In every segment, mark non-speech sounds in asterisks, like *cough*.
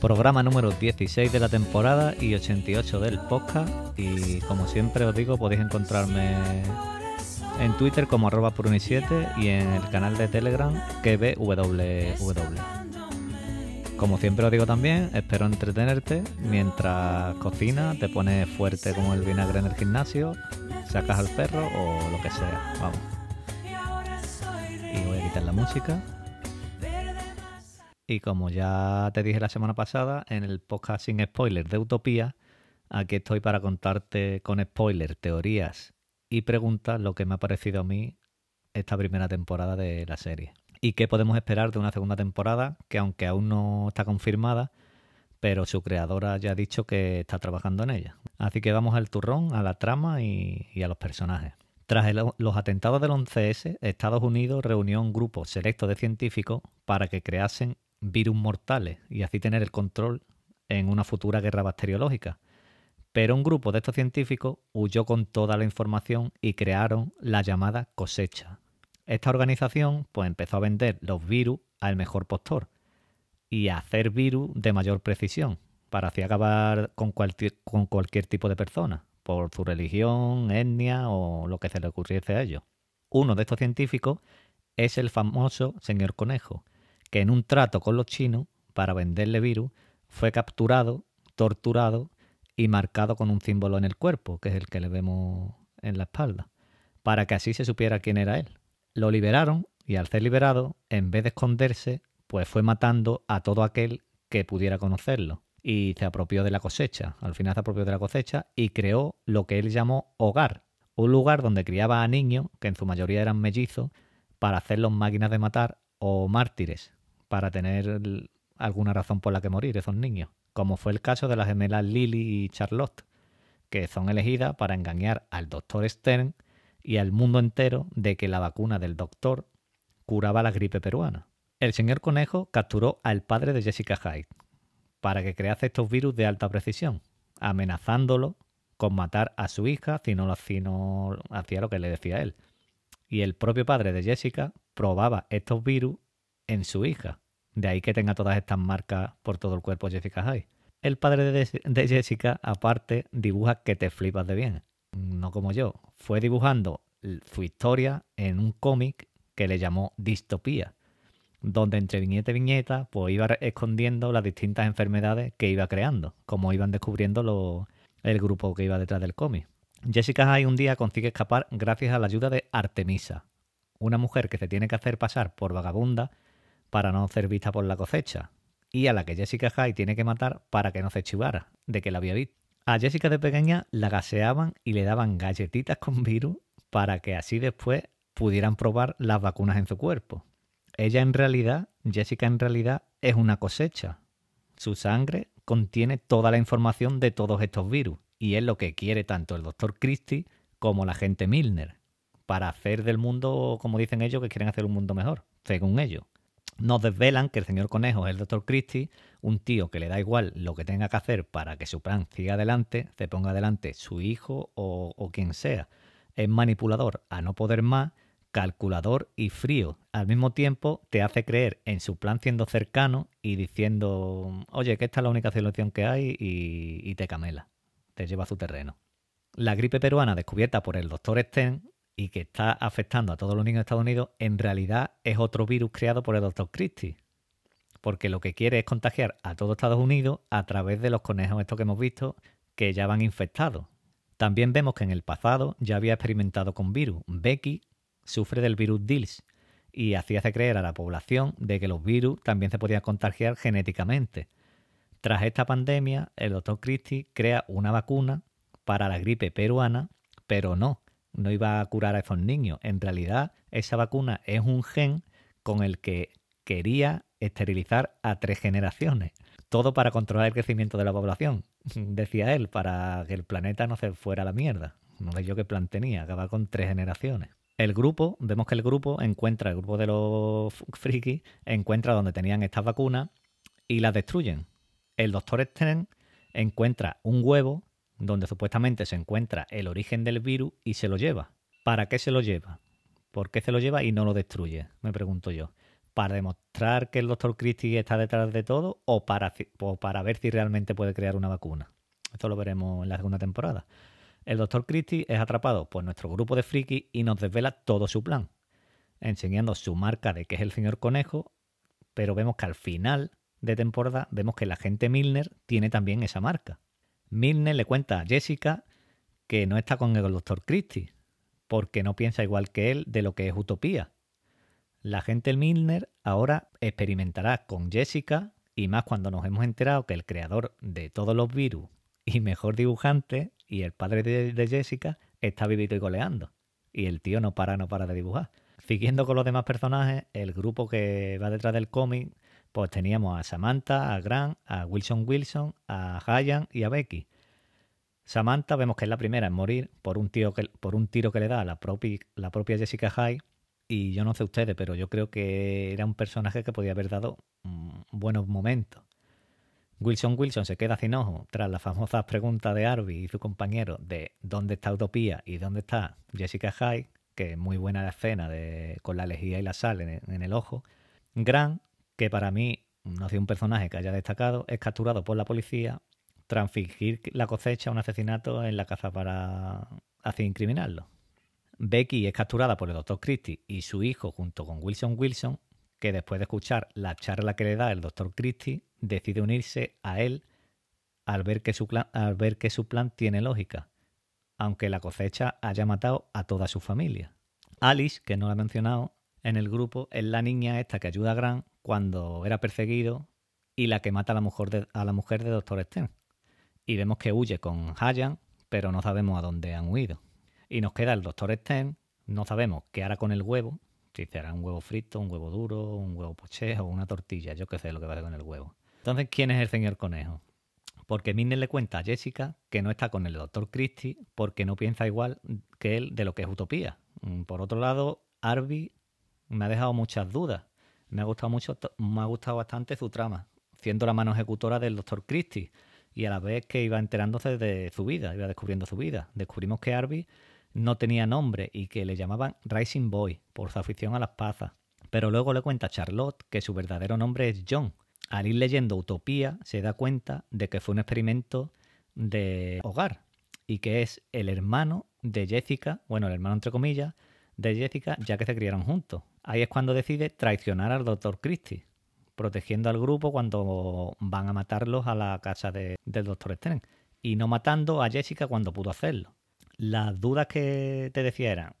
Programa número 16 de la temporada y 88 del podcast. Y como siempre os digo, podéis encontrarme en Twitter como arroba puruni7 y en el canal de Telegram KBWW. Como siempre os digo también, espero entretenerte mientras cocinas, te pones fuerte como el vinagre en el gimnasio, sacas al perro o lo que sea. Vamos. Y voy a quitar la música. Y como ya te dije la semana pasada, en el podcast sin spoilers de Utopía, aquí estoy para contarte con spoilers, teorías y preguntas lo que me ha parecido a mí esta primera temporada de la serie. Y qué podemos esperar de una segunda temporada que aunque aún no está confirmada, pero su creadora ya ha dicho que está trabajando en ella. Así que vamos al turrón, a la trama y, a los personajes. Tras los atentados del 11S, Estados Unidos reunió un grupo selecto de científicos para que creasen virus mortales y así tener el control en una futura guerra bacteriológica. Pero un grupo de estos científicos huyó con toda la información y crearon la llamada cosecha. Esta organización pues empezó a vender los virus al mejor postor y a hacer virus de mayor precisión para así acabar con cualquier, con cualquier tipo de persona, por su religión, etnia o lo que se le ocurriese a ellos. Uno de estos científicos es el famoso señor Conejo, que en un trato con los chinos para venderle virus fue capturado, torturado y marcado con un símbolo en el cuerpo, que es el que le vemos en la espalda, para que así se supiera quién era él. Lo liberaron y al ser liberado, en vez de esconderse, pues fue matando a todo aquel que pudiera conocerlo y se apropió de la cosecha. Al final se apropió de la cosecha y creó lo que él llamó hogar, un lugar donde criaba a niños, que en su mayoría eran mellizos, para hacerlos máquinas de matar o mártires, para tener alguna razón por la que morir esos niños, como fue el caso de las gemelas Lily y Charlotte, que son elegidas para engañar al doctor Stern y al mundo entero de que la vacuna del doctor curaba la gripe peruana. El señor Conejo capturó al padre de Jessica Hyde para que crease estos virus de alta precisión, amenazándolo con matar a su hija si no si no hacía lo que le decía él. Y el propio padre de Jessica probaba estos virus en su hija. De ahí que tenga todas estas marcas por todo el cuerpo Jessica Hyde. El padre de, Jessica, aparte, dibuja que te flipas de bien. No como yo. Fue dibujando su historia en un cómic que le llamó Distopía, donde entre viñeta y viñeta pues iba escondiendo las distintas enfermedades que iba creando, como iban descubriendo lo- el grupo que iba detrás del cómic. Jessica Hyde un día consigue escapar gracias a la ayuda de Artemisa, una mujer que se tiene que hacer pasar por vagabunda para no ser vista por la cosecha, y a la que Jessica Hyde tiene que matar para que no se chivara de que la había visto. A Jessica de pequeña la gaseaban y le daban galletitas con virus para que así después pudieran probar las vacunas en su cuerpo. Ella en realidad, Jessica en realidad es una cosecha. Su sangre contiene toda la información de todos estos virus y es lo que quiere tanto el doctor Christie como la gente Milner para hacer del mundo, como dicen ellos, que quieren hacer un mundo mejor, según ellos. Nos desvelan que el señor Conejo es el doctor Christie, un tío que le da igual lo que tenga que hacer para que su plan siga adelante, se ponga adelante su hijo o, quien sea. Es manipulador a no poder más, calculador y frío. Al mismo tiempo te hace creer en su plan siendo cercano y diciendo, oye, que esta es la única solución que hay y, te camela, te lleva a su terreno. La gripe peruana descubierta por el doctor Stern y que está afectando a todos los niños de Estados Unidos, en realidad es otro virus creado por el doctor Christie. Porque lo que quiere es contagiar a todo Estados Unidos a través de los conejos estos que hemos visto que ya van infectados. También vemos que en el pasado ya había experimentado con virus. Becky sufre del virus DILS y hace creer a la población de que los virus también se podían contagiar genéticamente. Tras esta pandemia, el doctor Christie crea una vacuna para la gripe peruana, pero no, no iba a curar a esos niños. En realidad, esa vacuna es un gen con el que quería esterilizar a tres generaciones. Todo para controlar el crecimiento de la población, *laughs* decía él, para que el planeta no se fuera a la mierda. No sé yo qué plan tenía, acaba con tres generaciones. El grupo, vemos que el grupo encuentra, el grupo de los frikis, encuentra donde tenían estas vacunas y las destruyen. El doctor Stern encuentra un huevo donde supuestamente se encuentra el origen del virus y se lo lleva. ¿Para qué se lo lleva? ¿Por qué se lo lleva y no lo destruye? Me pregunto yo. ¿Para demostrar que el doctor Christie está detrás de todo o para, para ver si realmente puede crear una vacuna? Esto lo veremos en la segunda temporada. El doctor Christie es atrapado por nuestro grupo de frikis y nos desvela todo su plan, enseñando su marca de que es el señor conejo, pero vemos que al final de temporada vemos que la gente Milner tiene también esa marca. Milner le cuenta a Jessica que no está con el doctor Christie, porque no piensa igual que él de lo que es utopía. La gente Milner ahora experimentará con Jessica y más cuando nos hemos enterado que el creador de todos los virus y mejor dibujante y el padre de, Jessica está vivito y goleando. Y el tío no para, no para de dibujar. Siguiendo con los demás personajes, el grupo que va detrás del cómic, pues teníamos a Samantha, a Grant, a Wilson Wilson, a Ryan y a Becky. Samantha vemos que es la primera en morir por un, tío que, por un tiro que le da a la, la propia Jessica Hyde. Y yo no sé ustedes, pero yo creo que era un personaje que podía haber dado buenos momentos. Wilson Wilson se queda sin ojo tras las famosas preguntas de Arby y su compañero de dónde está Utopía y dónde está Jessica Hyde, que es muy buena la escena de, con la lejía y la sal en, el ojo. Grant, que para mí no ha sido un personaje que haya destacado, es capturado por la policía tras fingir la cosecha un asesinato en la casa para así incriminarlo. Becky es capturada por el Dr. Christie y su hijo junto con Wilson Wilson, que después de escuchar la charla que le da el Dr. Christie, decide unirse a él al ver, que su plan, al ver que su plan tiene lógica, aunque la cosecha haya matado a toda su familia. Alice, que no la he mencionado en el grupo, es la niña esta que ayuda a Grant cuando era perseguido y la que mata a la mujer de, a la mujer de Dr. Sten. Y vemos que huye con Hayan, pero no sabemos a dónde han huido. Y nos queda el Dr. Sten, no sabemos qué hará con el huevo, si será un huevo frito, un huevo duro, un huevo poché o una tortilla, yo qué sé lo que va a hacer con el huevo. Entonces, ¿quién es el señor conejo? Porque Milner le cuenta a Jessica que no está con el doctor Christie porque no piensa igual que él de lo que es utopía. Mm, por otro lado, Arby me ha dejado muchas dudas. Me ha gustado mucho, me ha gustado bastante su trama, siendo la mano ejecutora del doctor Christie y a la vez que iba enterándose de su vida, iba descubriendo su vida. Descubrimos que Arby no tenía nombre y que le llamaban Rising Boy por su afición a las pazas. Pero luego le cuenta a Charlotte que su verdadero nombre es John al ir leyendo Utopía se da cuenta de que fue un experimento de hogar y que es el hermano de Jessica, bueno, el hermano entre comillas, de Jessica ya que se criaron juntos. Ahí es cuando decide traicionar al doctor Christie, protegiendo al grupo cuando van a matarlos a la casa del doctor Stern y no matando a Jessica cuando pudo hacerlo. Las dudas que te decía eran,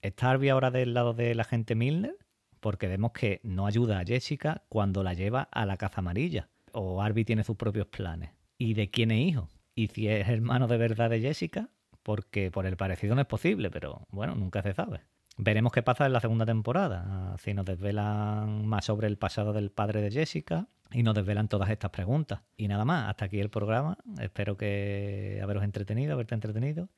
¿está Harvey ahora del lado de la gente Milner? porque vemos que no ayuda a Jessica cuando la lleva a la caza amarilla. O Arby tiene sus propios planes. ¿Y de quién es hijo? ¿Y si es hermano de verdad de Jessica? Porque por el parecido no es posible, pero bueno, nunca se sabe. Veremos qué pasa en la segunda temporada, si nos desvelan más sobre el pasado del padre de Jessica y nos desvelan todas estas preguntas. Y nada más, hasta aquí el programa. Espero que haberos entretenido, haberte entretenido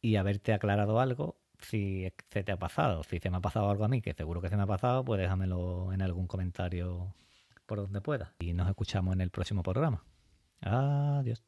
y haberte aclarado algo si se te ha pasado, si se me ha pasado algo a mí, que seguro que se me ha pasado, pues déjamelo en algún comentario por donde pueda. Y nos escuchamos en el próximo programa. Adiós.